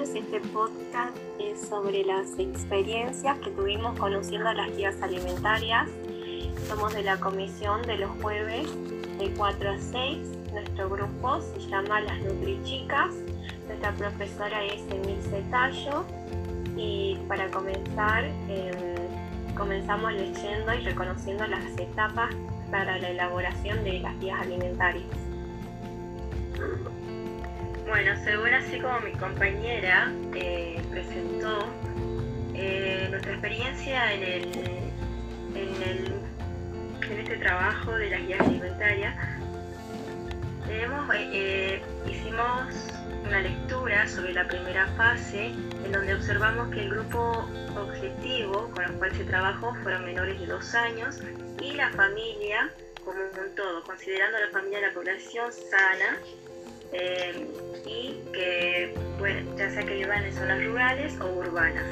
Este podcast es sobre las experiencias que tuvimos conociendo las guías alimentarias. Somos de la comisión de los jueves de 4 a 6. Nuestro grupo se llama Las Nutrichicas. Nuestra profesora es Emilce Tallo. Y para comenzar, em, comenzamos leyendo y reconociendo las etapas para la elaboración de las guías alimentarias. Bueno, según así como mi compañera eh, presentó eh, nuestra experiencia en, el, en, el, en, este trabajo de las guías alimentarias, eh, hicimos una lectura sobre la primera fase en donde observamos que el grupo objetivo con el cual se trabajó fueron menores de dos años y la familia como un todo, considerando la familia la población sana eh, y que ya sea que vivan en zonas rurales o urbanas.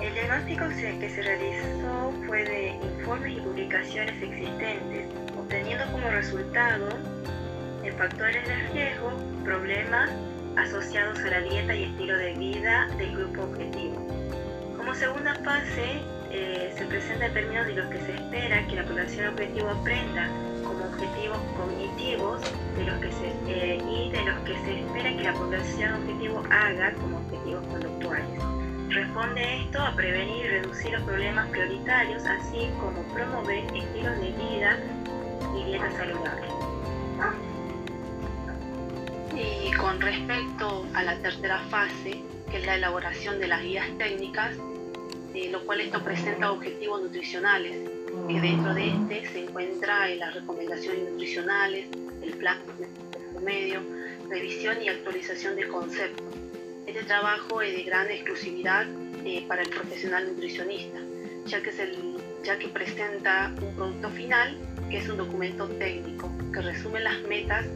El diagnóstico que se realizó fue de informes y publicaciones existentes, obteniendo como resultado factores de riesgo, problemas asociados a la dieta y estilo de vida del grupo objetivo. Como segunda fase, eh, se presenta el término de lo que se espera que la población objetivo aprenda objetivos cognitivos de los que se, eh, y de los que se espera que la población objetivo haga como objetivos conductuales. Responde esto a prevenir y reducir los problemas prioritarios, así como promover estilos de vida y dieta saludable. Y con respecto a la tercera fase, que es la elaboración de las guías técnicas, eh, lo cual esto presenta objetivos nutricionales, que dentro de este se encuentra las recomendaciones nutricionales, el plan de medio, revisión y actualización de conceptos. Este trabajo es de gran exclusividad eh, para el profesional nutricionista, ya que, es el, ya que presenta un producto final que es un documento técnico que resume las metas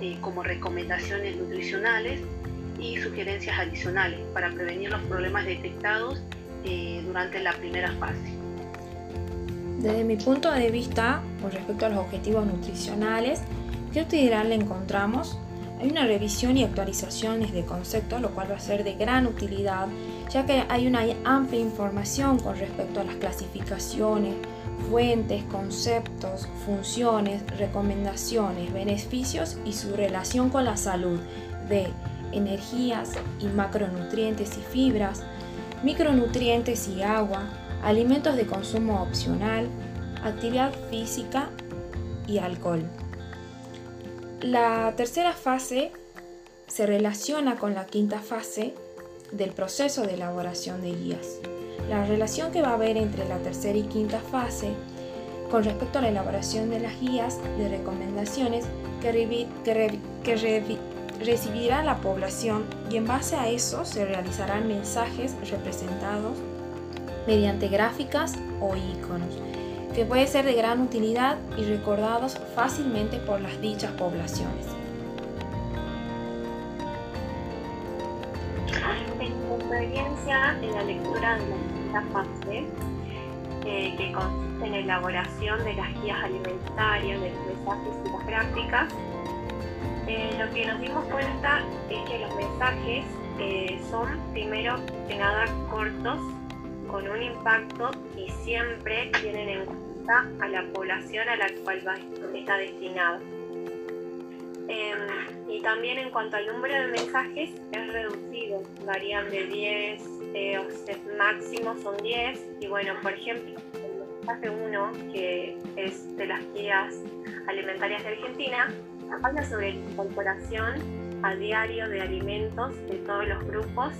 eh, como recomendaciones nutricionales y sugerencias adicionales para prevenir los problemas detectados eh, durante la primera fase. Desde mi punto de vista, con respecto a los objetivos nutricionales, ¿qué utilidad le encontramos? Hay una revisión y actualizaciones de conceptos, lo cual va a ser de gran utilidad, ya que hay una amplia información con respecto a las clasificaciones, fuentes, conceptos, funciones, recomendaciones, beneficios y su relación con la salud de energías y macronutrientes y fibras, micronutrientes y agua, alimentos de consumo opcional, actividad física y alcohol. La tercera fase se relaciona con la quinta fase del proceso de elaboración de guías. La relación que va a haber entre la tercera y quinta fase con respecto a la elaboración de las guías de recomendaciones que, recibirá la población y en base a eso se realizarán mensajes representados mediante gráficas o iconos que pueden ser de gran utilidad y recordados fácilmente por las dichas poblaciones. En experiencia en la lectura de la fase, eh, que consiste en la elaboración de las guías alimentarias, de los mensajes y las gráficas, eh, lo que nos dimos cuenta es que los mensajes eh, son, primero que nada, cortos, con un impacto y siempre tienen en cuenta a la población a la cual está destinado. Em, y también en cuanto al número de mensajes es reducido, varían de 10, eh, máximo son 10 y bueno, por ejemplo, el mensaje 1, que es de las guías alimentarias de Argentina, habla sobre la incorporación a diario de alimentos de todos los grupos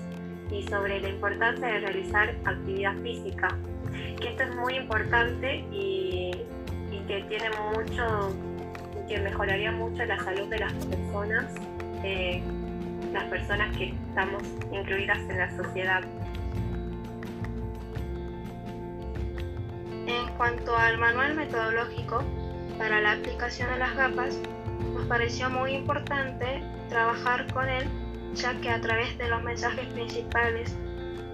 y sobre la importancia de realizar actividad física, que esto es muy importante y, y que tiene mucho que mejoraría mucho la salud de las personas, eh, las personas que estamos incluidas en la sociedad. En cuanto al manual metodológico para la aplicación de las gafas, nos pareció muy importante trabajar con él, ya que a través de los mensajes principales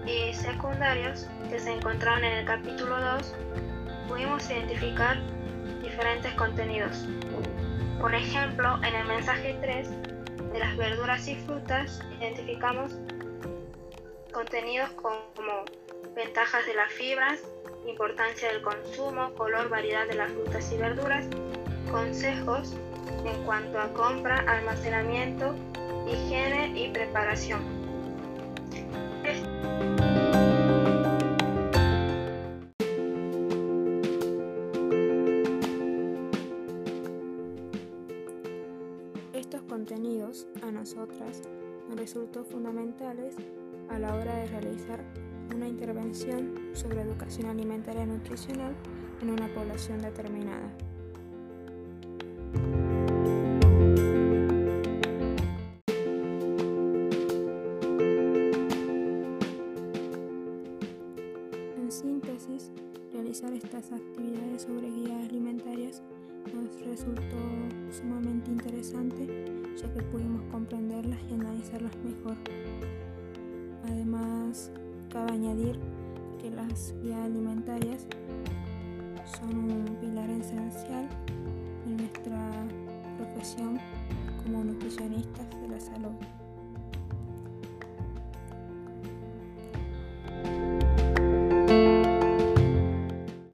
y secundarios que se encontraban en el capítulo 2, pudimos identificar diferentes contenidos. Por ejemplo, en el mensaje 3 de las verduras y frutas identificamos contenidos como ventajas de las fibras, importancia del consumo, color, variedad de las frutas y verduras, consejos en cuanto a compra, almacenamiento, higiene y preparación. Estos contenidos a nosotras nos resultó fundamentales a la hora de realizar una intervención sobre educación alimentaria y nutricional en una población determinada. Realizar estas actividades sobre guías alimentarias nos resultó sumamente interesante ya que pudimos comprenderlas y analizarlas mejor. Además, cabe añadir que las guías alimentarias son un pilar esencial